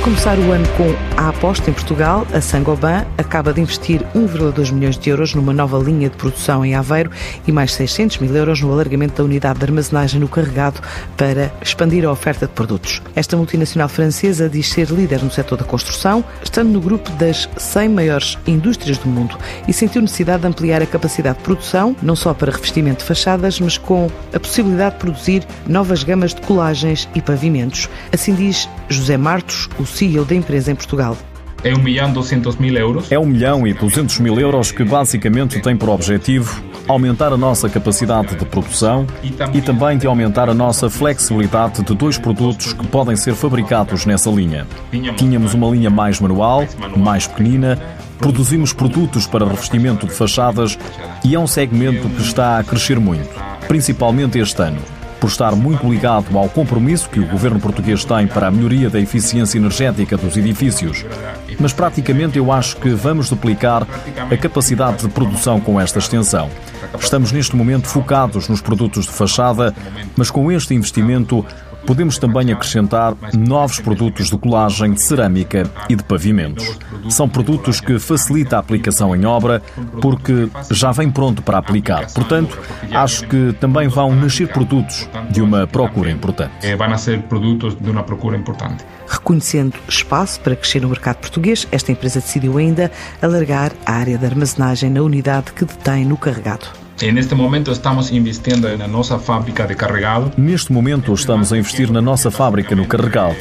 começar o ano com a aposta em Portugal, a Sangoban acaba de investir 1,2 milhões de euros numa nova linha de produção em Aveiro e mais 600 mil euros no alargamento da unidade de armazenagem no carregado para expandir a oferta de produtos. Esta multinacional francesa diz ser líder no setor da construção, estando no grupo das 100 maiores indústrias do mundo e sentiu necessidade de ampliar a capacidade de produção, não só para revestimento de fachadas, mas com a possibilidade de produzir novas gamas de colagens e pavimentos. Assim diz José Martos, o CEO da empresa em Portugal. É 1 milhão 200 mil euros. É 1 milhão e 200 mil euros que basicamente tem por objetivo aumentar a nossa capacidade de produção e também de aumentar a nossa flexibilidade de dois produtos que podem ser fabricados nessa linha. Tínhamos uma linha mais manual, mais pequenina, produzimos produtos para revestimento de fachadas e é um segmento que está a crescer muito, principalmente este ano por estar muito ligado ao compromisso que o governo português tem para a melhoria da eficiência energética dos edifícios. Mas praticamente eu acho que vamos duplicar a capacidade de produção com esta extensão. Estamos neste momento focados nos produtos de fachada, mas com este investimento podemos também acrescentar novos produtos de colagem de cerâmica e de pavimentos. São produtos que facilita a aplicação em obra porque já vem pronto para aplicar. Portanto, acho que também vão nascer produtos de uma procura importante. Eh, vão nascer produtos de uma procura importante. Reconhecendo espaço para crescer no mercado português, esta empresa decidiu ainda alargar a área de armazenagem na unidade que detém no carregado. Neste momento estamos investindo na nossa fábrica de carregado. Neste momento estamos a investir na nossa fábrica no carregado,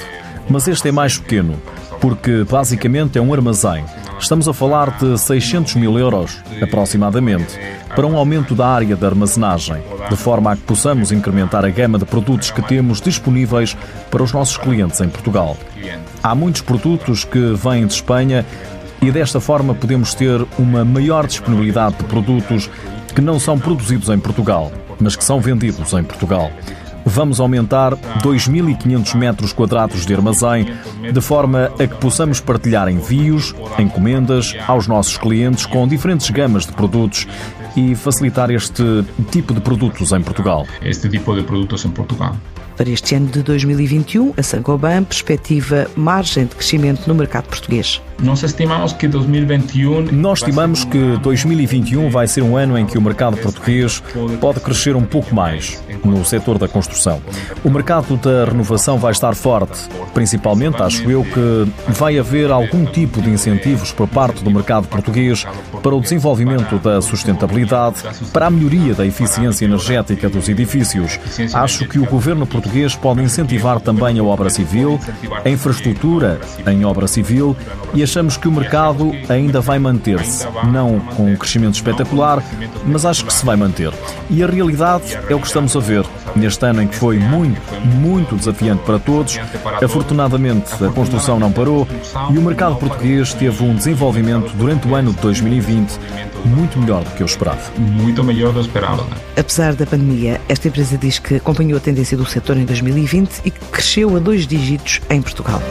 mas este é mais pequeno, porque basicamente é um armazém. Estamos a falar de 600 mil euros, aproximadamente, para um aumento da área de armazenagem, de forma a que possamos incrementar a gama de produtos que temos disponíveis para os nossos clientes em Portugal. Há muitos produtos que vêm de Espanha e desta forma podemos ter uma maior disponibilidade de produtos que não são produzidos em Portugal, mas que são vendidos em Portugal. Vamos aumentar 2.500 metros quadrados de armazém, de forma a que possamos partilhar envios, encomendas aos nossos clientes com diferentes gamas de produtos e facilitar este tipo de produtos em Portugal. Este tipo de produtos em Portugal. Para este ano de 2021, a Sangoban perspectiva margem de crescimento no mercado português. Nós estimamos que 2021 Nós estimamos que 2021 vai ser um ano em que o mercado português pode crescer um pouco mais no setor da construção. O mercado da renovação vai estar forte, principalmente acho eu que vai haver algum tipo de incentivos por parte do mercado português para o desenvolvimento da sustentabilidade, para a melhoria da eficiência energética dos edifícios. Acho que o governo português pode incentivar também a obra civil, a infraestrutura em obra civil e achamos que o mercado ainda vai manter-se, não com um crescimento espetacular, mas acho que se vai manter. E a realidade é o que estamos a ver neste ano em que foi muito, muito desafiante para todos. Afortunadamente, a construção não parou e o mercado português teve um desenvolvimento durante o ano de 2020 muito melhor do que eu esperava. Muito melhor do que esperava. Né? Apesar da pandemia, esta empresa diz que acompanhou a tendência do setor em 2020 e que cresceu a dois dígitos em Portugal.